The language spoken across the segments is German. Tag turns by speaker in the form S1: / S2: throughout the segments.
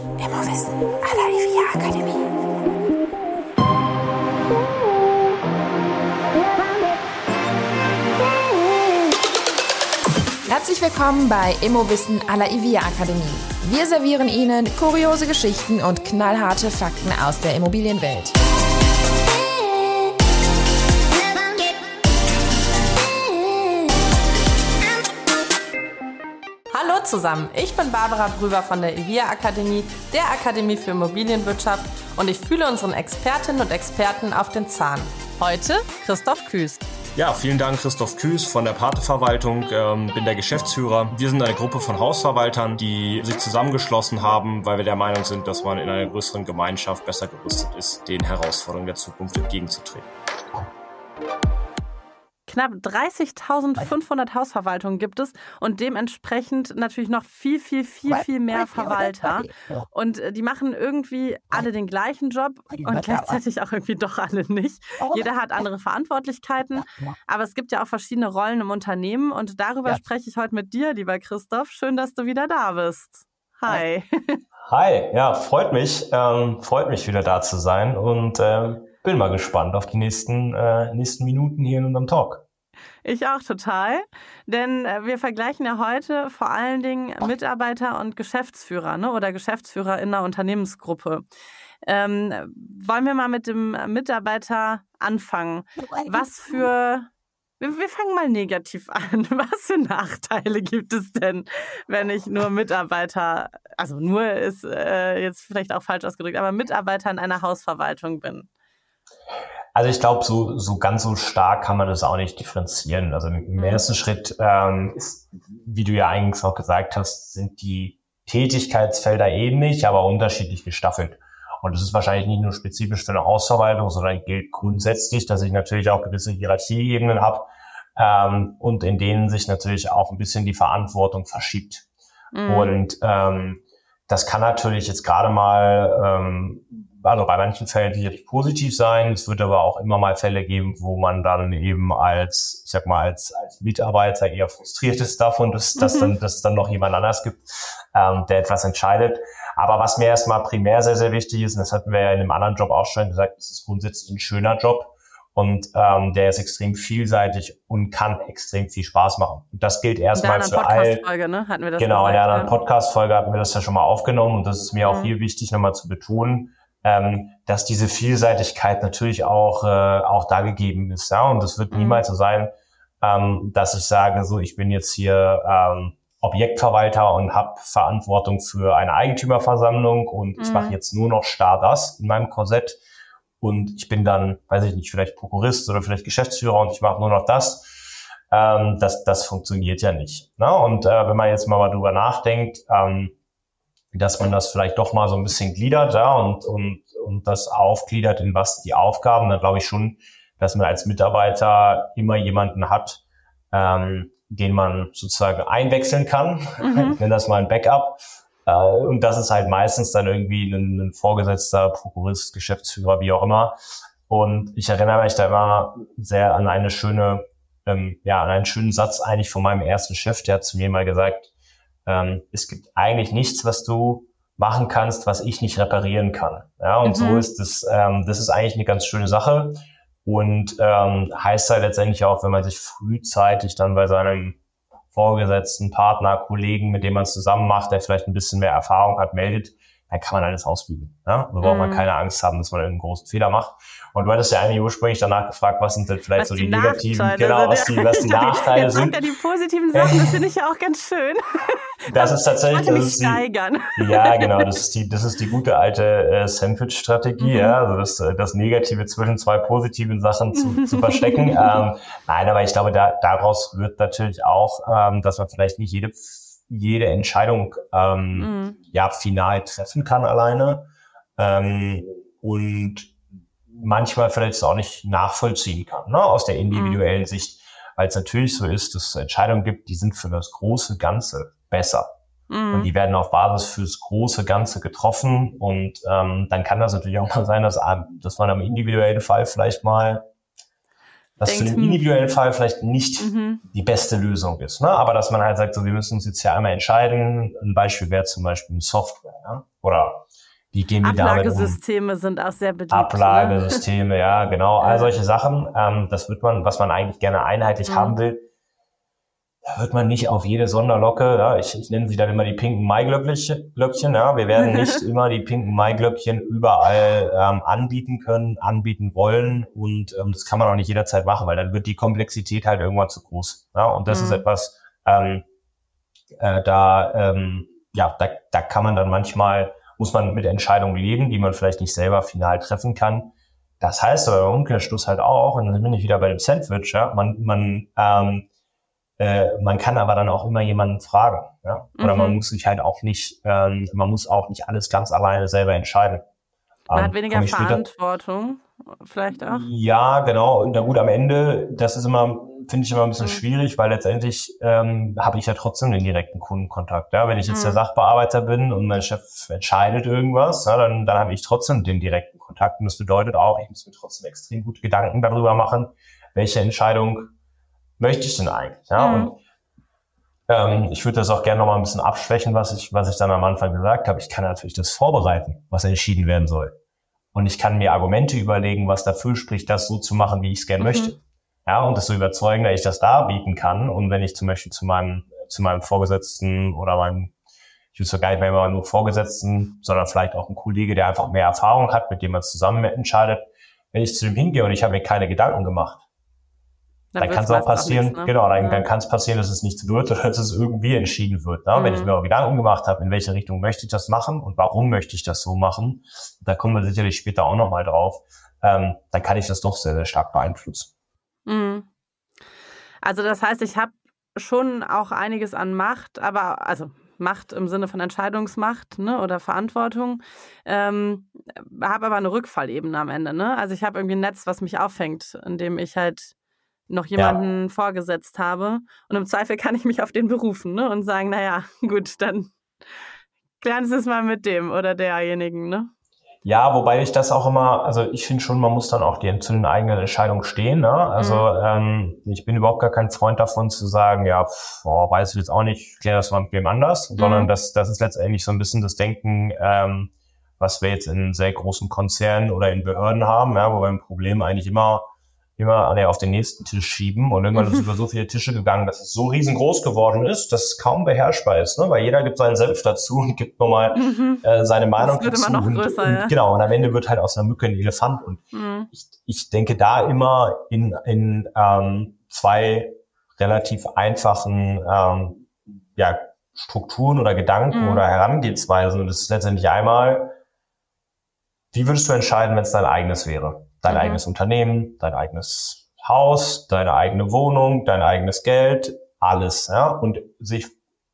S1: Immowissen à la IVIA Akademie. Herzlich willkommen bei Immowissen à la IVIA Akademie. Wir servieren Ihnen kuriose Geschichten und knallharte Fakten aus der Immobilienwelt.
S2: Zusammen, ich bin Barbara Brüber von der IVIA Akademie, der Akademie für Immobilienwirtschaft und ich fühle unseren Expertinnen und Experten auf den Zahn. Heute Christoph Küß.
S3: Ja, vielen Dank, Christoph Küß von der Pate-Verwaltung, ähm, bin der Geschäftsführer. Wir sind eine Gruppe von Hausverwaltern, die sich zusammengeschlossen haben, weil wir der Meinung sind, dass man in einer größeren Gemeinschaft besser gerüstet ist, den Herausforderungen der Zukunft entgegenzutreten.
S2: Knapp 30.500 Hausverwaltungen gibt es und dementsprechend natürlich noch viel, viel, viel, viel mehr Verwalter. Und äh, die machen irgendwie alle den gleichen Job und gleichzeitig auch irgendwie doch alle nicht. Jeder hat andere Verantwortlichkeiten, aber es gibt ja auch verschiedene Rollen im Unternehmen und darüber spreche ich heute mit dir, lieber Christoph. Schön, dass du wieder da bist. Hi.
S4: Hi, ja, freut mich, ähm, freut mich wieder da zu sein. Und äh, bin mal gespannt auf die nächsten, äh, nächsten Minuten hier in unserem Talk.
S2: Ich auch total, denn äh, wir vergleichen ja heute vor allen Dingen Mitarbeiter und Geschäftsführer ne, oder Geschäftsführer in einer Unternehmensgruppe. Ähm, wollen wir mal mit dem Mitarbeiter anfangen? Was für wir, fangen mal negativ an. Was für Nachteile gibt es denn, wenn ich nur Mitarbeiter, also nur ist äh, jetzt vielleicht auch falsch ausgedrückt, aber Mitarbeiter in einer Hausverwaltung bin?
S4: Also ich glaube, so, so ganz so stark kann man das auch nicht differenzieren. Also im ersten Schritt ähm, ist, wie du ja eigentlich auch gesagt hast, sind die Tätigkeitsfelder ähnlich, aber unterschiedlich gestaffelt. Und das ist wahrscheinlich nicht nur spezifisch für eine Hausverwaltung, sondern gilt grundsätzlich, dass ich natürlich auch gewisse Hierarchieebenen habe ähm, und in denen sich natürlich auch ein bisschen die Verantwortung verschiebt. Mhm. Und ähm, das kann natürlich jetzt gerade mal ähm, also bei manchen Fällen sicherlich positiv sein. Es wird aber auch immer mal Fälle geben, wo man dann eben als, ich sag mal, als, als Mitarbeiter eher frustriert ist davon, dass, mhm. dass, dann, dass es dann noch jemand anders gibt, ähm, der etwas entscheidet. Aber was mir erstmal primär sehr, sehr wichtig ist, und das hatten wir ja in einem anderen Job auch schon gesagt, es ist grundsätzlich ein schöner Job und ähm, der ist extrem vielseitig und kann extrem viel Spaß machen. Und das gilt erstmal für all. Ne? Hatten wir das genau, gesagt, in der anderen Podcast-Folge hatten wir das ja schon mal aufgenommen und das ist mir mhm. auch hier wichtig, nochmal zu betonen ähm, dass diese Vielseitigkeit natürlich auch, äh, auch da gegeben ist. Ja? Und es wird mhm. niemals so sein, ähm, dass ich sage, so, ich bin jetzt hier ähm, Objektverwalter und habe Verantwortung für eine Eigentümerversammlung und mhm. ich mache jetzt nur noch starr das in meinem Korsett und ich bin dann, weiß ich nicht, vielleicht Prokurist oder vielleicht Geschäftsführer und ich mache nur noch das. Ähm, das, das funktioniert ja nicht. Ne? Und äh, wenn man jetzt mal drüber nachdenkt, ähm, dass man das vielleicht doch mal so ein bisschen gliedert ja, und, und, und das aufgliedert in was die Aufgaben, dann glaube ich schon, dass man als Mitarbeiter immer jemanden hat, ähm, den man sozusagen einwechseln kann. Mhm. Ich nenne das mal ein Backup. Äh, und das ist halt meistens dann irgendwie ein, ein Vorgesetzter, Prokurist, Geschäftsführer, wie auch immer. Und ich erinnere mich da immer sehr an eine schöne, ähm, ja, an einen schönen Satz eigentlich von meinem ersten Chef, der hat zu mir mal gesagt, ähm, es gibt eigentlich nichts, was du machen kannst, was ich nicht reparieren kann. Ja, und mhm. so ist das, ähm, das ist eigentlich eine ganz schöne Sache und ähm, heißt halt letztendlich auch, wenn man sich frühzeitig dann bei seinem Vorgesetzten, Partner, Kollegen, mit dem man es zusammen macht, der vielleicht ein bisschen mehr Erfahrung hat, meldet, dann kann man alles ausbügeln. Ja? Da braucht man mhm. keine Angst haben, dass man einen großen Fehler macht. Und du hattest ja eigentlich ursprünglich danach gefragt, was sind denn vielleicht was so die, die negativen, genau, was die, was die Nachteile Jetzt sind.
S2: Ja, die positiven Sachen, das finde ich ja auch ganz schön.
S4: Das, ist tatsächlich, das ist steigern. die, ja, genau, das ist die, das ist die gute alte äh, Sandwich-Strategie, mhm. ja, also das, äh, das Negative zwischen zwei positiven Sachen zu, zu verstecken. ähm, nein, aber ich glaube, da, daraus wird natürlich auch, ähm, dass man vielleicht nicht jede jede Entscheidung ähm, mhm. ja final treffen kann alleine ähm, und manchmal vielleicht auch nicht nachvollziehen kann ne, aus der individuellen mhm. Sicht, weil es natürlich so ist, dass es Entscheidungen gibt, die sind für das große Ganze besser. Mhm. Und die werden auf Basis fürs große Ganze getroffen. Und ähm, dann kann das natürlich auch mal sein, dass, dass man am individuellen Fall vielleicht mal das für den individuellen Fall vielleicht nicht mhm. die beste Lösung ist. Ne? Aber dass man halt sagt, so, wir müssen uns jetzt ja einmal entscheiden. Ein Beispiel wäre zum Beispiel eine Software. Ja? Oder wie gehen wir
S2: damit um? Ablagesysteme sind auch sehr beliebt.
S4: Ne? Ablagesysteme, ne? ja, genau. All solche Sachen. Ähm, das wird man, was man eigentlich gerne einheitlich mhm. haben will, da wird man nicht auf jede Sonderlocke, ja, ich, ich nenne sie dann immer die pinken Maiglöckchen, ja, wir werden nicht immer die pinken Maiglöckchen überall ähm, anbieten können, anbieten wollen und ähm, das kann man auch nicht jederzeit machen, weil dann wird die Komplexität halt irgendwann zu groß. Ja, und das mhm. ist etwas, ähm, äh, da, ähm, ja, da, da kann man dann manchmal, muss man mit Entscheidungen leben, die man vielleicht nicht selber final treffen kann. Das heißt aber im Umkehrschluss halt auch, und dann bin ich wieder bei dem Sandwich, ja, man, man ähm, äh, man kann aber dann auch immer jemanden fragen. Ja? Oder mhm. man muss sich halt auch nicht, ähm, man muss auch nicht alles ganz alleine selber entscheiden.
S2: Man ähm, hat weniger Verantwortung, vielleicht auch.
S4: Ja, genau. Und na gut, am Ende, das ist immer, finde ich immer ein bisschen mhm. schwierig, weil letztendlich ähm, habe ich ja trotzdem den direkten Kundenkontakt. Ja? Wenn ich jetzt mhm. der Sachbearbeiter bin und mein Chef entscheidet irgendwas, ja, dann, dann habe ich trotzdem den direkten Kontakt. Und das bedeutet auch, ich muss mir trotzdem extrem gut Gedanken darüber machen, welche Entscheidung möchte ich denn eigentlich? Ja, mhm. und ähm, ich würde das auch gerne noch mal ein bisschen abschwächen, was ich, was ich dann am Anfang gesagt habe. Ich kann natürlich das vorbereiten, was entschieden werden soll. Und ich kann mir Argumente überlegen, was dafür spricht, das so zu machen, wie ich es gerne mhm. möchte. Ja, und das so überzeugen, dass ich das darbieten kann. Und wenn ich zum Beispiel zu meinem, zu meinem Vorgesetzten oder meinem, ich würde gar nicht mehr immer nur Vorgesetzten, sondern vielleicht auch ein Kollege, der einfach mehr Erfahrung hat, mit dem man zusammen entscheidet, wenn ich zu dem hingehe und ich habe mir keine Gedanken gemacht, dann, dann kann es auch passieren, nichts, ne? genau, dann, ja. dann kann es passieren, dass es nichts wird oder dass es irgendwie entschieden wird. Ne? Mhm. Wenn ich mhm. mir Gedanken gemacht habe, in welche Richtung möchte ich das machen und warum möchte ich das so machen, da kommen wir sicherlich später auch nochmal drauf, ähm, dann kann ich das doch sehr, sehr stark beeinflussen.
S2: Mhm. Also das heißt, ich habe schon auch einiges an Macht, aber also Macht im Sinne von Entscheidungsmacht ne, oder Verantwortung, ähm, habe aber eine Rückfallebene am Ende. Ne? Also ich habe irgendwie ein Netz, was mich auffängt, in dem ich halt noch jemanden ja. vorgesetzt habe. Und im Zweifel kann ich mich auf den berufen ne? und sagen, naja, gut, dann klären Sie es mal mit dem oder derjenigen, ne?
S4: Ja, wobei ich das auch immer, also ich finde schon, man muss dann auch die, zu den eigenen Entscheidungen stehen. Ne? Also mhm. ähm, ich bin überhaupt gar kein Freund davon zu sagen, ja, boah, weiß ich jetzt auch nicht, ich kläre das mal mit wem anders, mhm. sondern das, das ist letztendlich so ein bisschen das Denken, ähm, was wir jetzt in sehr großen Konzernen oder in Behörden haben, ja, wo wir ein Problem eigentlich immer immer alle auf den nächsten Tisch schieben. Und irgendwann ist es über so viele Tische gegangen, dass es so riesengroß geworden ist, dass es kaum beherrschbar ist. Ne? Weil jeder gibt seinen Senf dazu und gibt nochmal mhm. äh, seine Meinung das wird dazu. Immer noch größer, und, ja. Genau, und am Ende wird halt aus einer Mücke ein Elefant. Und mhm. ich, ich denke da immer in, in ähm, zwei relativ einfachen ähm, ja, Strukturen oder Gedanken mhm. oder Herangehensweisen. Und das ist letztendlich einmal, wie würdest du entscheiden, wenn es dein eigenes wäre? Dein mhm. eigenes Unternehmen, dein eigenes Haus, deine eigene Wohnung, dein eigenes Geld, alles. Ja? Und sich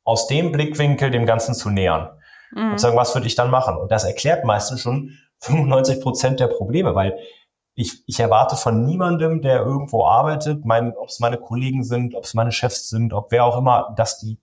S4: aus dem Blickwinkel dem Ganzen zu nähern. Mhm. Und sagen, was würde ich dann machen? Und das erklärt meistens schon 95 Prozent der Probleme, weil ich, ich erwarte von niemandem, der irgendwo arbeitet, mein, ob es meine Kollegen sind, ob es meine Chefs sind, ob wer auch immer, dass die,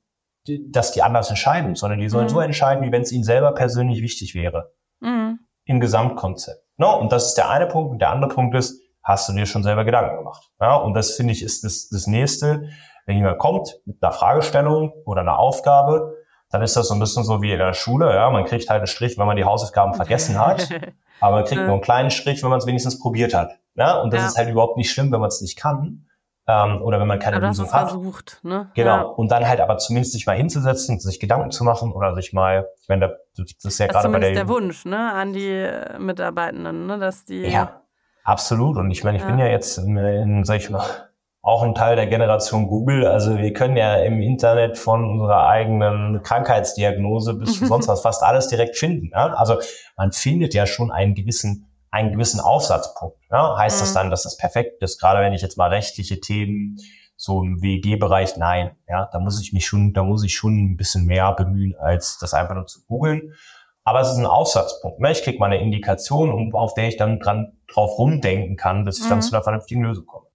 S4: dass die anders entscheiden, sondern die sollen mhm. so entscheiden, wie wenn es ihnen selber persönlich wichtig wäre. Mhm. Im Gesamtkonzept. No, und das ist der eine Punkt. Und der andere Punkt ist, hast du dir schon selber Gedanken gemacht? Ja, und das finde ich ist das, das nächste. Wenn jemand kommt mit einer Fragestellung oder einer Aufgabe, dann ist das so ein bisschen so wie in der Schule. Ja, man kriegt halt einen Strich, wenn man die Hausaufgaben vergessen hat. aber man kriegt nur einen kleinen Strich, wenn man es wenigstens probiert hat. Ja, und das ja. ist halt überhaupt nicht schlimm, wenn man es nicht kann. Ähm, oder wenn man keine aber Lösung hat.
S2: Versucht, ne?
S4: Genau. Ja. Und dann halt aber zumindest sich mal hinzusetzen, sich Gedanken zu machen oder sich mal, ich meine, das ist ja das gerade bei der.
S2: der Wunsch, ne, an die Mitarbeitenden, ne, dass die.
S4: Ja, absolut. Und ich meine, ich ja. bin ja jetzt in, in, sag ich mal, auch ein Teil der Generation Google. Also wir können ja im Internet von unserer eigenen Krankheitsdiagnose bis zu sonst was fast alles direkt finden. Ja? Also man findet ja schon einen gewissen einen gewissen Aufsatzpunkt. Ja? Heißt mhm. das dann, dass das perfekt ist? Gerade wenn ich jetzt mal rechtliche Themen, so im WG-Bereich, nein, ja, da muss ich mich schon, da muss ich schon ein bisschen mehr bemühen, als das einfach nur zu googeln. Aber es ist ein Aufsatzpunkt. Ne? Ich kriege mal eine Indikation, auf der ich dann dran drauf rumdenken kann, bis ich mhm. dann zu einer vernünftigen Lösung komme.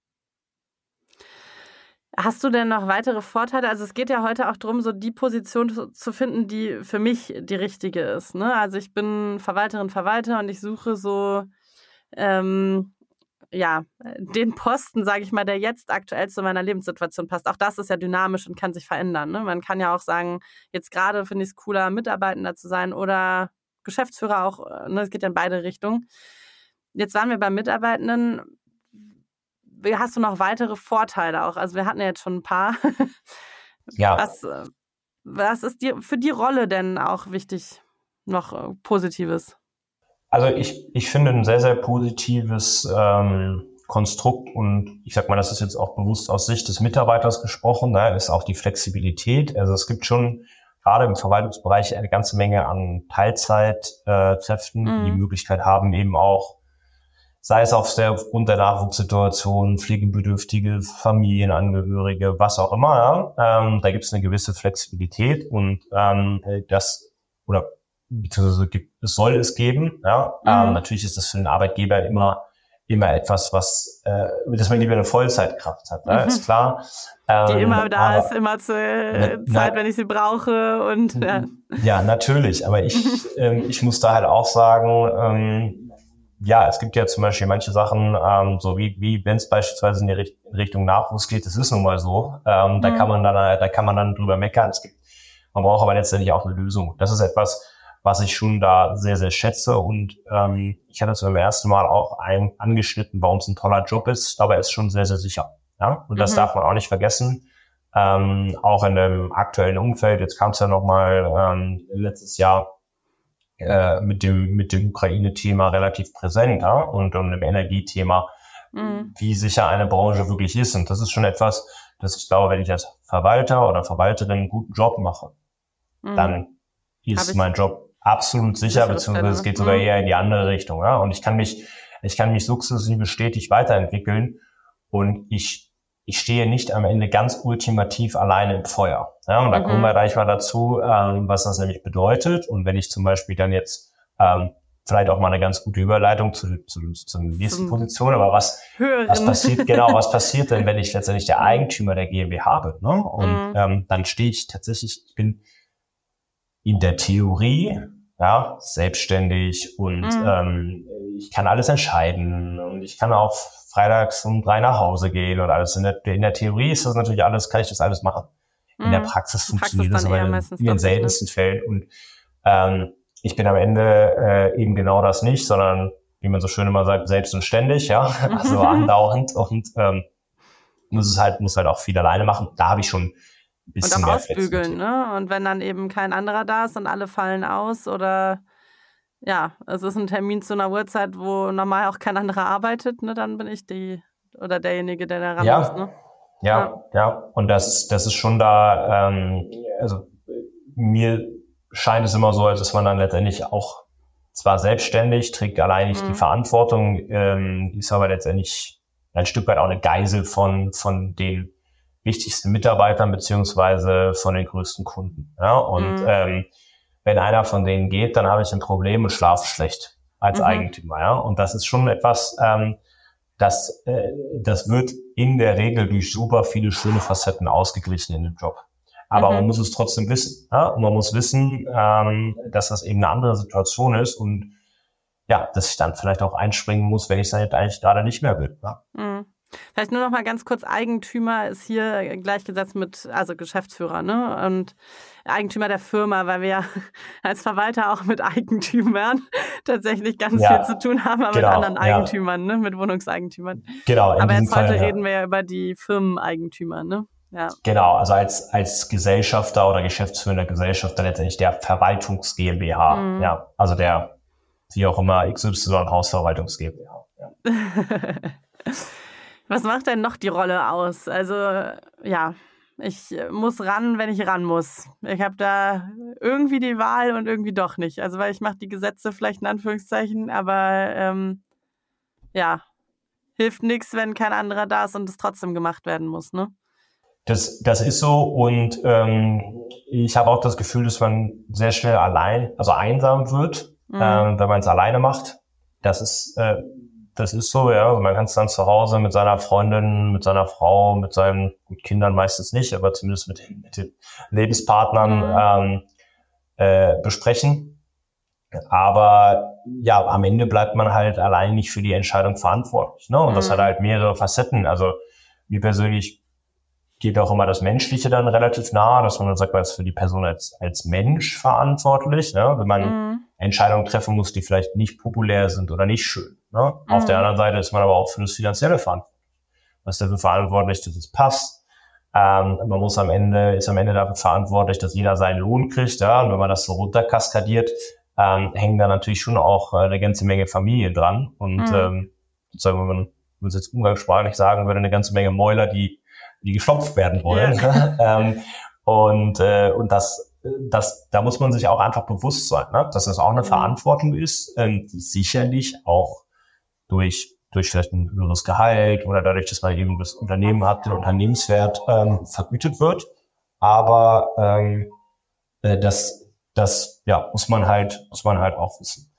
S2: Hast du denn noch weitere Vorteile? Also es geht ja heute auch darum, so die Position zu finden, die für mich die richtige ist. Ne? Also ich bin Verwalterin, Verwalter und ich suche so ähm, ja, den Posten, sage ich mal, der jetzt aktuell zu meiner Lebenssituation passt. Auch das ist ja dynamisch und kann sich verändern. Ne? Man kann ja auch sagen, jetzt gerade finde ich es cooler, Mitarbeitender zu sein oder Geschäftsführer auch. Äh, ne? Es geht ja in beide Richtungen. Jetzt waren wir bei Mitarbeitenden. Hast du noch weitere Vorteile auch? Also wir hatten ja jetzt schon ein paar.
S4: Ja.
S2: Was, äh, was ist dir für die Rolle denn auch wichtig, noch äh, Positives?
S4: Also ich, ich finde ein sehr, sehr positives ähm, Konstrukt und ich sag mal, das ist jetzt auch bewusst aus Sicht des Mitarbeiters gesprochen, da ist auch die Flexibilität. Also es gibt schon gerade im Verwaltungsbereich eine ganze Menge an Teilzeitkräften, äh, mhm. die die Möglichkeit haben, eben auch sei es auf der, aufgrund der Nachwuchssituation, pflegebedürftige Familienangehörige, was auch immer. Ja. Ähm, da gibt es eine gewisse Flexibilität und ähm, das oder beziehungsweise gibt, es soll es geben. Ja. Mhm. Ähm, natürlich ist das für den Arbeitgeber immer immer etwas, was, äh, dass man lieber eine Vollzeitkraft hat, ne? Mhm. ist klar.
S2: Ähm, Die immer da ist, immer zur na, Zeit, wenn ich sie brauche und ja.
S4: Ja, natürlich. Aber ich, ähm, ich muss da halt auch sagen, ähm, ja, es gibt ja zum Beispiel manche Sachen, ähm, so wie, wie wenn es beispielsweise in die Richt Richtung Nachwuchs geht, das ist nun mal so. Ähm, mhm. Da kann man dann, da kann man dann drüber meckern. Es gibt, man braucht aber letztendlich auch eine Lösung. Das ist etwas, was ich schon da sehr, sehr schätze. Und ähm, ich hatte es beim ersten Mal auch ein, angeschnitten, warum es ein toller Job ist, aber er ist schon sehr, sehr sicher. Ja? Und das mhm. darf man auch nicht vergessen. Ähm, auch in dem aktuellen Umfeld, jetzt kam es ja nochmal ähm, letztes Jahr äh, mit dem, mit dem Ukraine-Thema relativ präsent ja? und, und dem Energiethema, mhm. wie sicher eine Branche wirklich ist. Und das ist schon etwas, dass ich glaube, wenn ich als Verwalter oder Verwalterin einen guten Job mache, mhm. dann ist mein Job absolut sicher, beziehungsweise es geht sogar mhm. eher in die andere Richtung. Ja? Und ich kann mich, ich kann mich sukzessive stetig weiterentwickeln und ich ich stehe nicht am Ende ganz ultimativ alleine im Feuer. Ja, und da mhm. kommen wir gleich mal dazu, ähm, was das nämlich bedeutet. Und wenn ich zum Beispiel dann jetzt ähm, vielleicht auch mal eine ganz gute Überleitung zu, zu, zu nächsten Zum Position, aber was, was passiert, genau, was passiert denn, wenn ich letztendlich der Eigentümer der GmbH bin? Ne? Und mhm. ähm, dann stehe ich tatsächlich, ich bin in der Theorie ja, selbstständig und mhm. ähm, ich kann alles entscheiden und ich kann auch freitags um drei nach Hause gehen und alles. In der, in der Theorie ist das natürlich alles, kann ich das alles machen. In mhm. der Praxis funktioniert Praxis das aber in, in den ne? seltensten nicht. Fällen. Und ähm, ich bin am Ende äh, eben genau das nicht, sondern wie man so schön immer sagt, selbst und ständig, ja, also andauernd und ähm, muss es halt, muss halt auch viel alleine machen. Da habe ich schon ein bisschen
S2: und auch ausbügeln, ne? Und wenn dann eben kein anderer da ist und alle fallen aus oder ja, es ist ein Termin zu einer Uhrzeit, wo normal auch kein anderer arbeitet, ne, dann bin ich die oder derjenige, der da ran
S4: ja.
S2: muss. Ne?
S4: Ja, ja, ja. Und das, das ist schon da, ähm, also mir scheint es immer so, als ist man dann letztendlich auch zwar selbstständig, trägt allein nicht mhm. die Verantwortung, ähm, ist aber letztendlich ein Stück weit auch eine Geisel von, von den wichtigsten Mitarbeitern beziehungsweise von den größten Kunden. Ja? Und mhm. ähm, wenn einer von denen geht, dann habe ich ein Problem und schlafe schlecht als mhm. Eigentümer. Ja? Und das ist schon etwas, ähm, das, äh, das wird in der Regel durch super viele schöne Facetten ausgeglichen in dem Job. Aber mhm. man muss es trotzdem wissen. Ja? Und man muss wissen, ähm, dass das eben eine andere Situation ist und ja, dass ich dann vielleicht auch einspringen muss, wenn ich es dann eigentlich gerade nicht mehr will. Ja?
S2: Mhm. Vielleicht nur noch mal ganz kurz, Eigentümer ist hier gleichgesetzt mit, also Geschäftsführer, ne? Und Eigentümer der Firma, weil wir ja als Verwalter auch mit Eigentümern tatsächlich ganz ja, viel zu tun haben, aber genau, mit anderen Eigentümern, ja. ne? Mit Wohnungseigentümern.
S4: Genau.
S2: aber jetzt Fall, heute ja. reden wir ja über die Firmeneigentümer, ne?
S4: Ja. Genau, also als, als Gesellschafter oder geschäftsführender Gesellschafter letztendlich der Verwaltungs GmbH. Mhm. Ja, also der, wie auch immer, XY Hausverwaltungs GmbH. Ja.
S2: Was macht denn noch die Rolle aus? Also, ja, ich muss ran, wenn ich ran muss. Ich habe da irgendwie die Wahl und irgendwie doch nicht. Also, weil ich mache die Gesetze vielleicht in Anführungszeichen, aber ähm, ja, hilft nichts, wenn kein anderer da ist und es trotzdem gemacht werden muss, ne?
S4: Das, das ist so und ähm, ich habe auch das Gefühl, dass man sehr schnell allein, also einsam wird, mhm. ähm, wenn man es alleine macht. Das ist äh, das ist so, ja. Also man kann es dann zu Hause mit seiner Freundin, mit seiner Frau, mit seinen gut, Kindern meistens nicht, aber zumindest mit, mit den Lebenspartnern mhm. ähm, äh, besprechen. Aber ja, am Ende bleibt man halt allein nicht für die Entscheidung verantwortlich. Ne? Und mhm. das hat halt mehrere Facetten. Also mir persönlich geht auch immer das Menschliche dann relativ nah, dass man dann sagt, man ist für die Person als, als Mensch verantwortlich, ne? wenn man mhm. Entscheidungen treffen muss, die vielleicht nicht populär sind oder nicht schön. Ne? Mhm. Auf der anderen Seite ist man aber auch für das Finanzielle verantwortlich. Man ist dafür verantwortlich, dass es passt. Ähm, man muss am Ende, ist am Ende dafür verantwortlich, dass jeder seinen Lohn kriegt. Ja? Und wenn man das so runterkaskadiert, ähm, hängen da natürlich schon auch äh, eine ganze Menge Familien dran. Und mhm. ähm, sozusagen, wenn man, es jetzt umgangssprachlich sagen würde, eine ganze Menge Mäuler, die die gestopft werden wollen. Ja. ähm, und, äh, und das, das, da muss man sich auch einfach bewusst sein, ne? dass das auch eine mhm. Verantwortung ist, ähm, die sicherlich auch durch durch vielleicht ein höheres Gehalt oder dadurch, dass man eben das Unternehmen hat, den Unternehmenswert ähm, vergütet wird. Aber ähm, äh, das, das ja, muss man halt, muss man halt auch wissen.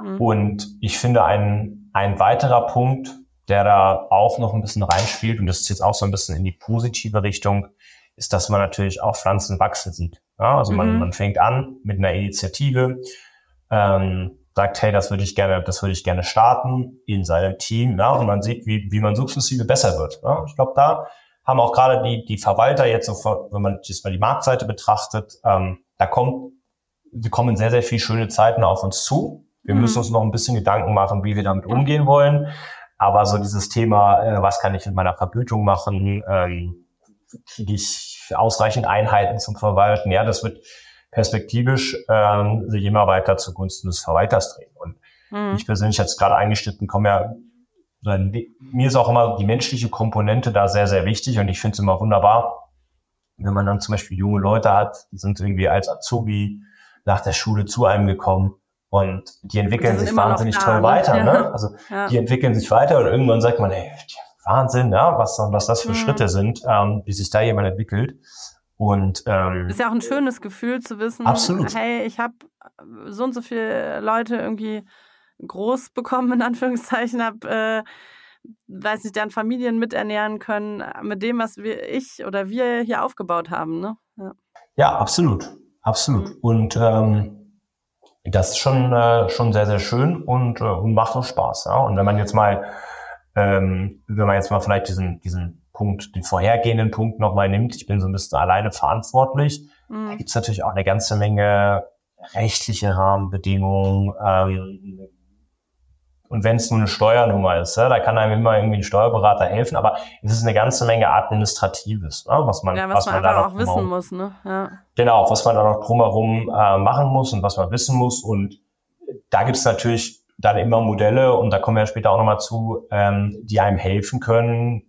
S4: Mhm. Und ich finde, ein, ein weiterer Punkt, der da auch noch ein bisschen reinspielt, und das ist jetzt auch so ein bisschen in die positive Richtung, ist, dass man natürlich auch Pflanzen wachsen sieht. Ja, also man, mhm. man fängt an mit einer Initiative, ähm, sagt, hey, das würde ich gerne, das würde ich gerne starten in seinem Team, ja, und man sieht, wie, wie man sukzessive besser wird. Ja. Ich glaube, da haben auch gerade die, die Verwalter jetzt sofort, wenn man jetzt mal die Marktseite betrachtet, ähm, da kommt, wir kommen sehr, sehr viel schöne Zeiten auf uns zu. Wir mhm. müssen uns noch ein bisschen Gedanken machen, wie wir damit umgehen wollen. Aber so dieses Thema, äh, was kann ich mit meiner Vergütung machen, ähm, kriege ich ausreichend Einheiten zum Verwalten, ja, das wird perspektivisch ähm, sich immer weiter zugunsten des Verwalters drehen. Und mhm. ich persönlich jetzt gerade eingeschnitten komme ja, mir ist auch immer die menschliche Komponente da sehr, sehr wichtig und ich finde es immer wunderbar, wenn man dann zum Beispiel junge Leute hat, die sind irgendwie als Azubi nach der Schule zu einem gekommen und die entwickeln sich wahnsinnig toll ne? weiter. Ja. Ne? Also ja. die entwickeln sich weiter und irgendwann sagt man, ey, Wahnsinn, ja, was, was das für mhm. Schritte sind, ähm, wie sich da jemand entwickelt. Und ähm,
S2: ist ja auch ein schönes Gefühl zu wissen, absolut. hey, ich habe so und so viele Leute irgendwie groß bekommen, in Anführungszeichen, habe, äh, weiß nicht, deren Familien miternähren können, mit dem, was wir, ich oder wir hier aufgebaut haben. Ne?
S4: Ja. ja absolut. Absolut. Mhm. Und ähm, das ist schon, äh, schon sehr, sehr schön und, äh, und macht auch Spaß. Ja? Und wenn man jetzt mal, ähm, wenn man jetzt mal vielleicht diesen, diesen Punkt, den vorhergehenden Punkt nochmal nimmt, ich bin so ein bisschen alleine verantwortlich, mhm. da gibt es natürlich auch eine ganze Menge rechtliche Rahmenbedingungen, ähm, und wenn es nur eine Steuernummer ist, ja, da kann einem immer irgendwie ein Steuerberater helfen, aber es ist eine ganze Menge Administratives, ne, was man,
S2: ja, was, was man, man da noch auch wissen muss. Ne? Ja.
S4: Genau, was man da noch drumherum äh, machen muss und was man wissen muss. Und da gibt es natürlich dann immer Modelle, und da kommen wir ja später auch nochmal zu, ähm, die einem helfen können,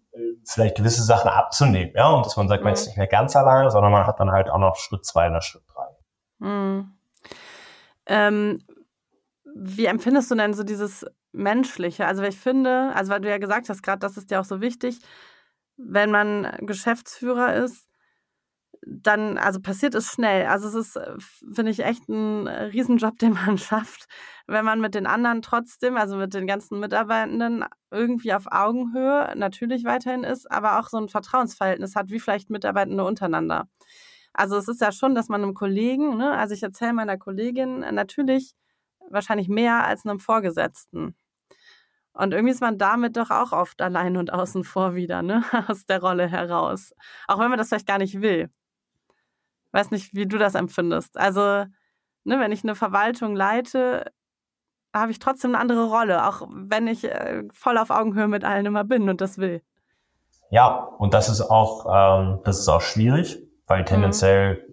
S4: vielleicht gewisse Sachen abzunehmen. Ja, und dass man sagt, mhm. man ist nicht mehr ganz alleine, sondern man hat dann halt auch noch Schritt zwei oder Schritt drei.
S2: Mhm. Ähm, wie empfindest du denn so dieses Menschliche? Also, ich finde, also weil du ja gesagt hast, gerade das ist ja auch so wichtig, wenn man Geschäftsführer ist, dann, also passiert es schnell. Also es ist, äh, finde ich, echt ein Riesenjob, den man schafft, wenn man mit den anderen trotzdem, also mit den ganzen Mitarbeitenden irgendwie auf Augenhöhe natürlich weiterhin ist, aber auch so ein Vertrauensverhältnis hat, wie vielleicht Mitarbeitende untereinander. Also es ist ja schon, dass man einem Kollegen, ne, also ich erzähle meiner Kollegin natürlich wahrscheinlich mehr als einem Vorgesetzten. Und irgendwie ist man damit doch auch oft allein und außen vor wieder, ne? Aus der Rolle heraus. Auch wenn man das vielleicht gar nicht will. Weiß nicht, wie du das empfindest. Also, ne, wenn ich eine Verwaltung leite, habe ich trotzdem eine andere Rolle, auch wenn ich äh, voll auf Augenhöhe mit allen immer bin und das will.
S4: Ja, und das ist auch, ähm, das ist auch schwierig, weil mhm. tendenziell,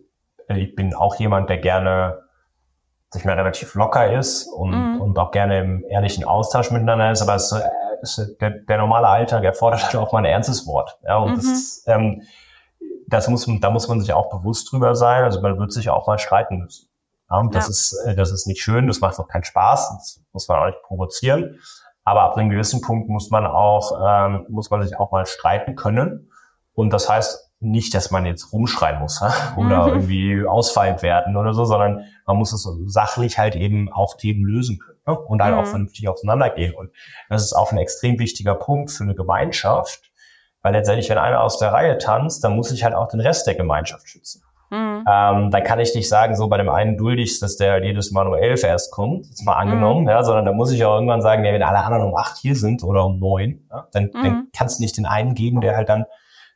S4: mhm. ich bin auch jemand, der gerne sich mal relativ locker ist und, mhm. und auch gerne im ehrlichen Austausch miteinander ist, aber es, es, der, der normale Alltag erfordert halt auch mal ein ernstes Wort. Ja, und mhm. das, ähm, das muss, da muss man sich auch bewusst drüber sein. Also man wird sich auch mal streiten müssen. Ja, und das ja. ist, äh, das ist nicht schön, das macht auch keinen Spaß, das muss man auch nicht provozieren. Aber ab einem gewissen Punkt muss man auch, ähm, muss man sich auch mal streiten können. Und das heißt nicht, dass man jetzt rumschreien muss oder mhm. irgendwie ausfallend werden oder so, sondern man muss es sachlich halt eben auch Themen lösen können ne? und halt mhm. auch vernünftig auseinandergehen. Und das ist auch ein extrem wichtiger Punkt für eine Gemeinschaft, weil letztendlich, wenn einer aus der Reihe tanzt, dann muss ich halt auch den Rest der Gemeinschaft schützen. Mhm. Ähm, da kann ich nicht sagen, so bei dem einen dulde ich, dass der jedes Mal um elf erst kommt, jetzt mal angenommen, mhm. ja, sondern da muss ich auch irgendwann sagen, ja, wenn alle anderen um acht hier sind oder um neun, ja, dann, mhm. dann kannst du nicht den einen geben, der halt dann,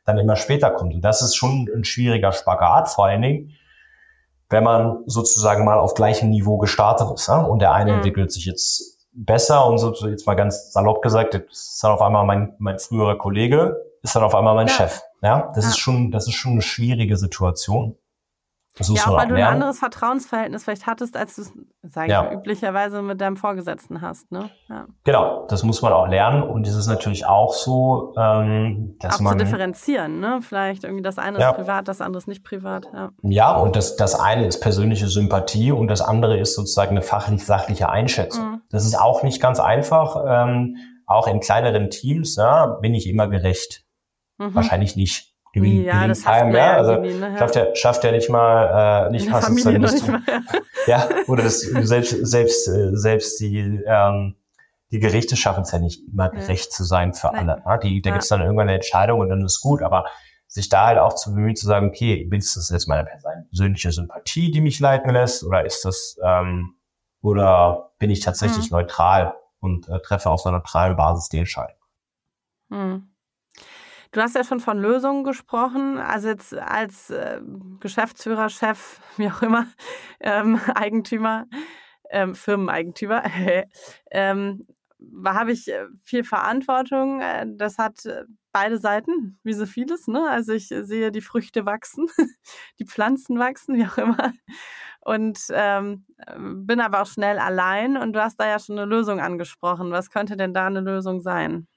S4: dann immer später kommt. Und das ist schon ein schwieriger Spagat, vor allen Dingen, wenn man sozusagen mal auf gleichem Niveau gestartet ist. Ja? Und der eine mhm. entwickelt sich jetzt besser und so jetzt mal ganz salopp gesagt, ist dann auf einmal mein, mein früherer Kollege, ist dann auf einmal mein ja. Chef. Ja, das ja. ist schon, das ist schon eine schwierige Situation.
S2: Das ja, auch weil du ein anderes Vertrauensverhältnis vielleicht hattest, als du es, sage ich ja. üblicherweise mit deinem Vorgesetzten hast. Ne?
S4: Ja. Genau, das muss man auch lernen. Und es ist natürlich auch so, ähm, dass
S2: auch
S4: man...
S2: zu differenzieren, ne? Vielleicht irgendwie das eine ja. ist privat, das andere ist nicht privat.
S4: Ja, ja und das, das eine ist persönliche Sympathie und das andere ist sozusagen eine fachlich-sachliche Einschätzung. Mhm. Das ist auch nicht ganz einfach. Ähm, auch in kleineren Teams ja, bin ich immer gerecht. Mhm. Wahrscheinlich nicht
S2: gelingt, ja,
S4: gelingt einem, ja. Also ne, schafft er schafft er nicht mal äh, nicht
S2: fast Familie noch nicht mal,
S4: ja. ja, oder das selbst selbst äh, selbst die ähm, die Gerichte schaffen es ja nicht immer gerecht zu sein für Nein. alle. Ne? Die, da ja. gibt es dann irgendwann eine Entscheidung und dann ist gut, aber sich da halt auch zu bemühen, zu sagen, okay, ist das jetzt meine persönliche Sympathie, die mich leiten lässt, oder ist das, ähm, oder bin ich tatsächlich mhm. neutral und äh, treffe auf so einer neutralen Basis die Entscheidung?
S2: Mhm. Du hast ja schon von Lösungen gesprochen. Also jetzt als äh, Geschäftsführer, Chef, wie auch immer, ähm, Eigentümer, ähm, Firmeneigentümer, ähm, habe ich äh, viel Verantwortung. Äh, das hat äh, beide Seiten, wie so vieles. Ne? Also ich sehe die Früchte wachsen, die Pflanzen wachsen, wie auch immer. Und ähm, bin aber auch schnell allein. Und du hast da ja schon eine Lösung angesprochen. Was könnte denn da eine Lösung sein?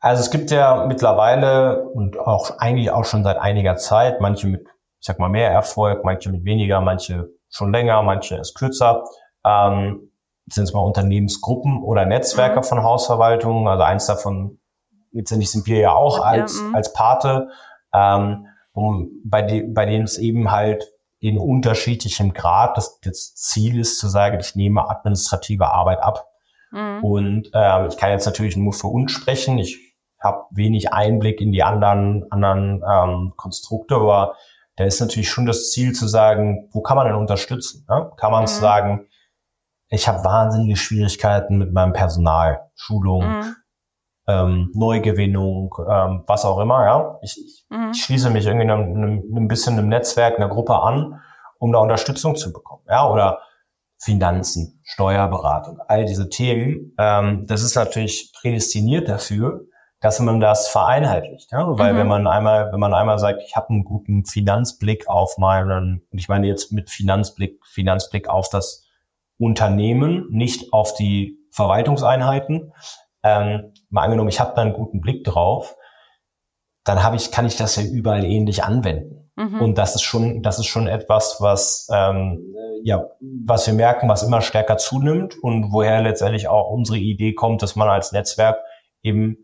S4: Also es gibt ja mittlerweile und auch eigentlich auch schon seit einiger Zeit, manche mit, ich sag mal, mehr Erfolg, manche mit weniger, manche schon länger, manche erst kürzer, ähm, sind es mal Unternehmensgruppen oder Netzwerke mhm. von Hausverwaltungen. Also eins davon, letztendlich sind wir ja auch als, ja, mhm. als Pate, ähm, um, bei, de bei denen es eben halt in unterschiedlichem Grad das, das Ziel ist zu sagen, ich nehme administrative Arbeit ab. Mhm. Und äh, ich kann jetzt natürlich nur für uns sprechen. Ich habe wenig Einblick in die anderen, anderen ähm, Konstrukte, aber da ist natürlich schon das Ziel zu sagen, wo kann man denn unterstützen? Ne? Kann man mhm. sagen, ich habe wahnsinnige Schwierigkeiten mit meinem Personal, Schulung, mhm. ähm, Neugewinnung, ähm, was auch immer. Ja, ich, ich, mhm. ich schließe mich irgendwie einem, einem, einem bisschen einem Netzwerk, einer Gruppe an, um da Unterstützung zu bekommen. Ja, oder Finanzen, Steuerberatung, all diese Themen. Ähm, das ist natürlich prädestiniert dafür, dass man das vereinheitlicht. Ja? Weil mhm. wenn man einmal, wenn man einmal sagt, ich habe einen guten Finanzblick auf meinen, und ich meine jetzt mit Finanzblick, Finanzblick auf das Unternehmen, nicht auf die Verwaltungseinheiten. Ähm, mal angenommen, ich habe da einen guten Blick drauf, dann habe ich, kann ich das ja überall ähnlich anwenden. Mhm. Und das ist schon, das ist schon etwas, was ähm, ja, was wir merken, was immer stärker zunimmt und woher letztendlich auch unsere Idee kommt, dass man als Netzwerk eben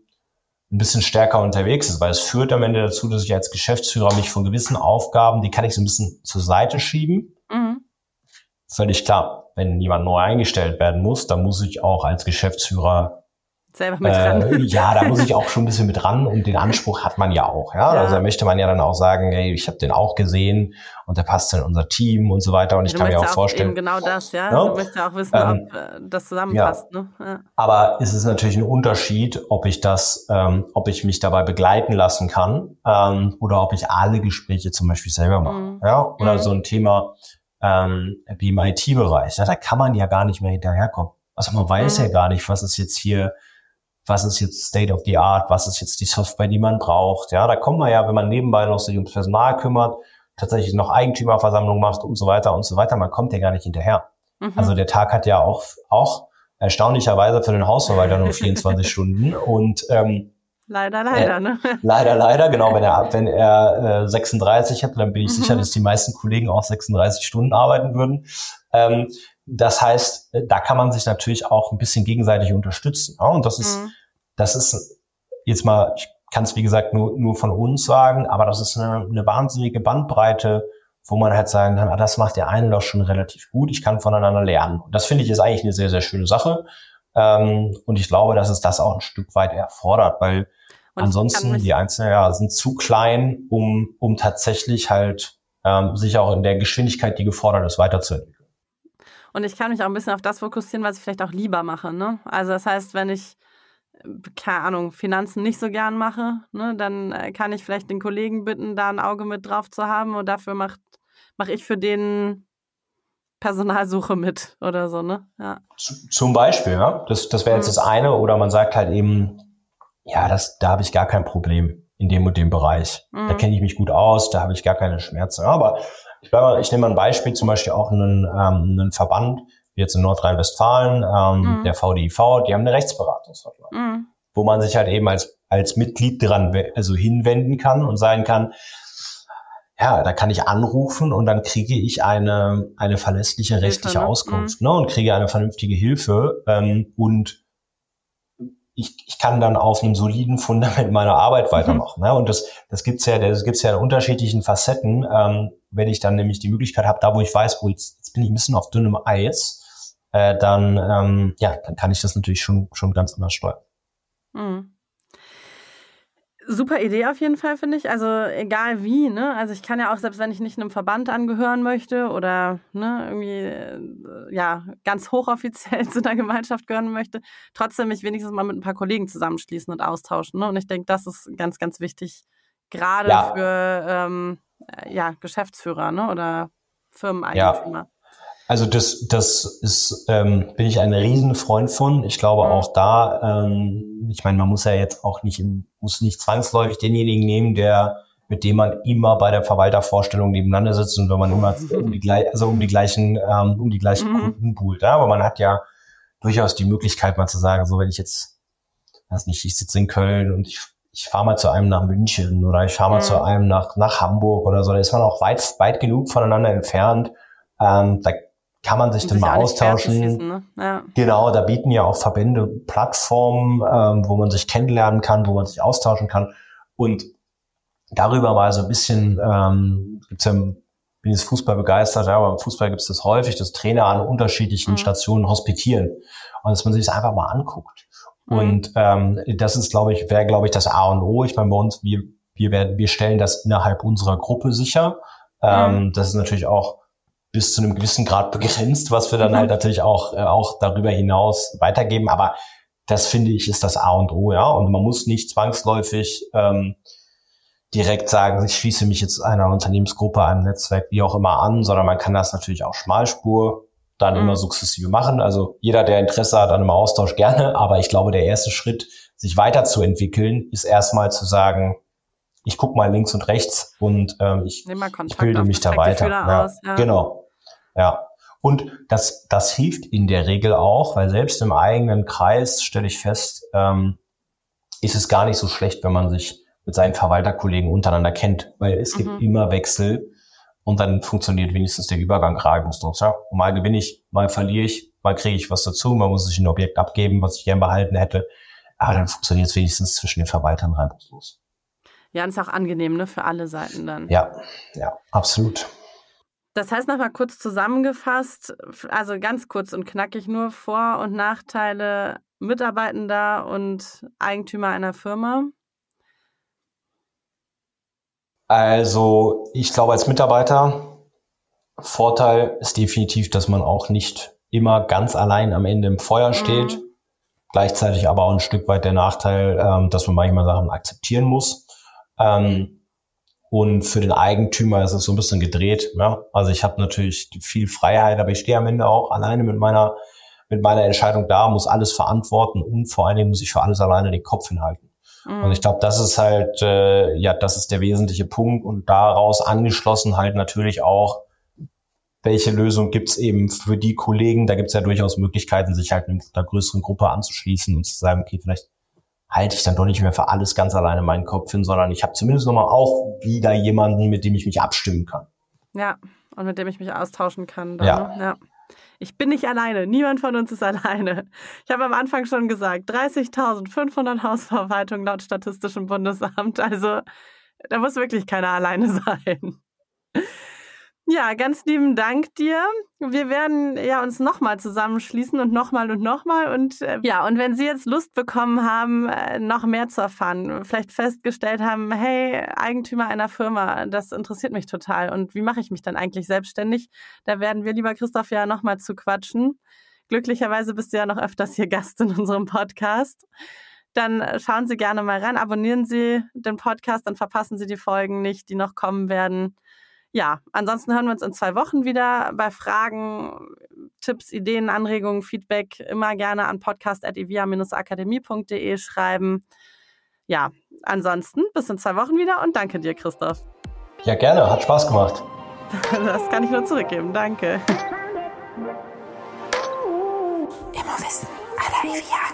S4: ein bisschen stärker unterwegs ist, weil es führt am Ende dazu, dass ich als Geschäftsführer mich von gewissen Aufgaben, die kann ich so ein bisschen zur Seite schieben. Mhm. Völlig klar. Wenn jemand neu eingestellt werden muss, dann muss ich auch als Geschäftsführer
S2: selber mit dran. Äh,
S4: ja, da muss ich auch schon ein bisschen mit dran und den Anspruch hat man ja auch. Ja? ja. Also da möchte man ja dann auch sagen, hey, ich habe den auch gesehen und der passt in unser Team und so weiter. Und ich du kann mir auch, auch vorstellen.
S2: genau das, ja. Ne? Du möchtest auch wissen, ähm, ob äh, das zusammenpasst. Ja. Ne? Ja.
S4: Aber es ist natürlich ein Unterschied, ob ich das, ähm, ob ich mich dabei begleiten lassen kann ähm, oder ob ich alle Gespräche zum Beispiel selber mache. Mhm. Ja? Oder mhm. so ein Thema ähm, wie im IT-Bereich. Ja, da kann man ja gar nicht mehr hinterherkommen. Also man weiß mhm. ja gar nicht, was ist jetzt hier was ist jetzt State of the Art, was ist jetzt die Software, die man braucht. Ja, da kommt man ja, wenn man nebenbei noch sich ums Personal kümmert, tatsächlich noch Eigentümerversammlung macht und so weiter und so weiter, man kommt ja gar nicht hinterher. Mhm. Also der Tag hat ja auch, auch erstaunlicherweise für den Hausverwalter nur 24 Stunden und ähm,
S2: Leider, leider, äh, ne?
S4: Leider, leider, genau. Wenn er, wenn er äh, 36 hat, dann bin ich mhm. sicher, dass die meisten Kollegen auch 36 Stunden arbeiten würden. Ähm, das heißt, äh, da kann man sich natürlich auch ein bisschen gegenseitig unterstützen. Ja? Und das ist, mhm. das ist jetzt mal, ich kann es wie gesagt nur, nur von uns sagen, aber das ist eine, eine wahnsinnige Bandbreite, wo man halt sagen kann, ah, das macht der eine doch schon relativ gut, ich kann voneinander lernen. Und das finde ich ist eigentlich eine sehr, sehr schöne Sache. Ähm, und ich glaube, dass es das auch ein Stück weit erfordert, weil und ansonsten die Einzelnen ja, sind zu klein, um, um tatsächlich halt ähm, sich auch in der Geschwindigkeit, die gefordert ist, weiterzuentwickeln.
S2: Und ich kann mich auch ein bisschen auf das fokussieren, was ich vielleicht auch lieber mache. Ne? Also das heißt, wenn ich keine Ahnung, Finanzen nicht so gern mache, ne, dann äh, kann ich vielleicht den Kollegen bitten, da ein Auge mit drauf zu haben und dafür macht mache ich für den Personalsuche mit oder so, ne? Ja.
S4: Zum Beispiel, ja. Das, das wäre jetzt mhm. das eine. Oder man sagt halt eben, ja, das, da habe ich gar kein Problem in dem und dem Bereich. Mhm. Da kenne ich mich gut aus, da habe ich gar keine Schmerzen. Aber ich, bleib ich nehme mal ein Beispiel, zum Beispiel auch einen, ähm, einen Verband, wie jetzt in Nordrhein-Westfalen, ähm, mhm. der VDIV, die haben eine Rechtsberatungshotline, mhm. wo man sich halt eben als, als Mitglied dran also hinwenden kann und sagen kann, ja, da kann ich anrufen und dann kriege ich eine, eine verlässliche rechtliche Hilfe, ne? Auskunft mhm. ne, und kriege eine vernünftige Hilfe ähm, und ich, ich kann dann auf einem soliden Fundament meiner Arbeit weitermachen. Mhm. Ne? Und das, das gibt's ja, das gibt's ja in unterschiedlichen Facetten. Ähm, wenn ich dann nämlich die Möglichkeit habe, da wo ich weiß, wo jetzt, jetzt bin ich ein bisschen auf dünnem Eis, äh, dann ähm, ja, dann kann ich das natürlich schon schon ganz anders steuern. Mhm.
S2: Super Idee auf jeden Fall, finde ich. Also egal wie, ne? Also ich kann ja auch, selbst wenn ich nicht einem Verband angehören möchte oder ne, irgendwie äh, ja ganz hochoffiziell zu einer Gemeinschaft gehören möchte, trotzdem mich wenigstens mal mit ein paar Kollegen zusammenschließen und austauschen. Ne? Und ich denke, das ist ganz, ganz wichtig, gerade ja. für ähm, äh, ja, Geschäftsführer ne? oder Firmeneigentümer. Ja.
S4: Also das, das ist, ähm, bin ich ein Riesenfreund von. Ich glaube mhm. auch da, ähm, ich meine, man muss ja jetzt auch nicht, muss nicht zwangsläufig denjenigen nehmen, der mit dem man immer bei der Verwaltervorstellung nebeneinander sitzt und wenn man immer um die, also um die gleichen, ähm, um die gleichen mhm. Kunden poolt. Ja? Aber man hat ja durchaus die Möglichkeit, mal zu sagen, so wenn ich jetzt, weiß nicht, ich sitze in Köln und ich, ich fahre mal zu einem nach München oder ich fahre mal mhm. zu einem nach, nach Hamburg oder so, da ist man auch weit, weit genug voneinander entfernt. Ähm, da kann man sich und dann mal austauschen. Wissen, ne? ja. Genau, da bieten ja auch Verbände Plattformen, ähm, wo man sich kennenlernen kann, wo man sich austauschen kann. Und darüber mal so ein bisschen, ähm, gibt's ja, bin jetzt Fußball begeistert, ja, aber im Fußball gibt es das häufig, dass Trainer an unterschiedlichen mhm. Stationen hospitieren und dass man sich das einfach mal anguckt. Mhm. Und ähm, das ist, glaube ich, wäre, glaube ich, das A und O. Ich meine, bei uns, wir, wir werden, wir stellen das innerhalb unserer Gruppe sicher. Ähm, mhm. Das ist natürlich auch bis zu einem gewissen Grad begrenzt, was wir dann mhm. halt natürlich auch, äh, auch darüber hinaus weitergeben. Aber das finde ich ist das A und O, ja. Und man muss nicht zwangsläufig ähm, direkt sagen, ich schließe mich jetzt einer Unternehmensgruppe, einem Netzwerk, wie auch immer an, sondern man kann das natürlich auch Schmalspur dann mhm. immer sukzessive machen. Also jeder, der Interesse hat an einem Austausch, gerne. Aber ich glaube, der erste Schritt, sich weiterzuentwickeln, ist erstmal zu sagen, ich gucke mal links und rechts und ähm, ich, ich bilde mich da weiter. Ja, aus, ja. Genau. Ja. Und das, das hilft in der Regel auch, weil selbst im eigenen Kreis stelle ich fest, ähm, ist es gar nicht so schlecht, wenn man sich mit seinen Verwalterkollegen untereinander kennt, weil es mhm. gibt immer Wechsel und dann funktioniert wenigstens der Übergang reibungslos. Ja? Mal gewinne ich, mal verliere ich, mal kriege ich was dazu, mal muss ich ein Objekt abgeben, was ich gern behalten hätte. Aber dann funktioniert es wenigstens zwischen den Verwaltern reibungslos.
S2: Ja, und ist auch angenehm, ne, für alle Seiten dann.
S4: Ja, ja, absolut.
S2: Das heißt nochmal kurz zusammengefasst, also ganz kurz und knackig nur Vor- und Nachteile Mitarbeitender und Eigentümer einer Firma.
S4: Also ich glaube als Mitarbeiter, Vorteil ist definitiv, dass man auch nicht immer ganz allein am Ende im Feuer steht. Mhm. Gleichzeitig aber auch ein Stück weit der Nachteil, ähm, dass man manchmal Sachen akzeptieren muss. Ähm, und für den Eigentümer ist es so ein bisschen gedreht. Ja? Also ich habe natürlich viel Freiheit, aber ich stehe am Ende auch alleine mit meiner, mit meiner Entscheidung da, muss alles verantworten und vor allen Dingen muss ich für alles alleine den Kopf hinhalten. Mhm. Und ich glaube, das ist halt, äh, ja, das ist der wesentliche Punkt und daraus angeschlossen halt natürlich auch, welche Lösung gibt's eben für die Kollegen. Da gibt's ja durchaus Möglichkeiten, sich halt mit einer größeren Gruppe anzuschließen und zu sagen, okay, vielleicht halte ich dann doch nicht mehr für alles ganz alleine meinen Kopf hin, sondern ich habe zumindest nochmal auch wieder jemanden, mit dem ich mich abstimmen kann.
S2: Ja, und mit dem ich mich austauschen kann. Dann, ja. Ne? ja. Ich bin nicht alleine. Niemand von uns ist alleine. Ich habe am Anfang schon gesagt, 30.500 Hausverwaltungen laut Statistischem Bundesamt. Also da muss wirklich keiner alleine sein. Ja, ganz lieben Dank dir. Wir werden ja uns nochmal zusammenschließen und nochmal und nochmal. Und äh, ja, und wenn Sie jetzt Lust bekommen haben, äh, noch mehr zu erfahren, vielleicht festgestellt haben, hey, Eigentümer einer Firma, das interessiert mich total. Und wie mache ich mich dann eigentlich selbstständig? Da werden wir, lieber Christoph, ja nochmal zu quatschen. Glücklicherweise bist du ja noch öfters hier Gast in unserem Podcast. Dann äh, schauen Sie gerne mal rein, abonnieren Sie den Podcast, dann verpassen Sie die Folgen nicht, die noch kommen werden ja, ansonsten hören wir uns in zwei Wochen wieder. Bei Fragen, Tipps, Ideen, Anregungen, Feedback immer gerne an podcast.evia-akademie.de schreiben. Ja, ansonsten bis in zwei Wochen wieder und danke dir, Christoph.
S4: Ja, gerne. Hat Spaß gemacht.
S2: Das kann ich nur zurückgeben. Danke.
S1: Immer Wissen aller Evia.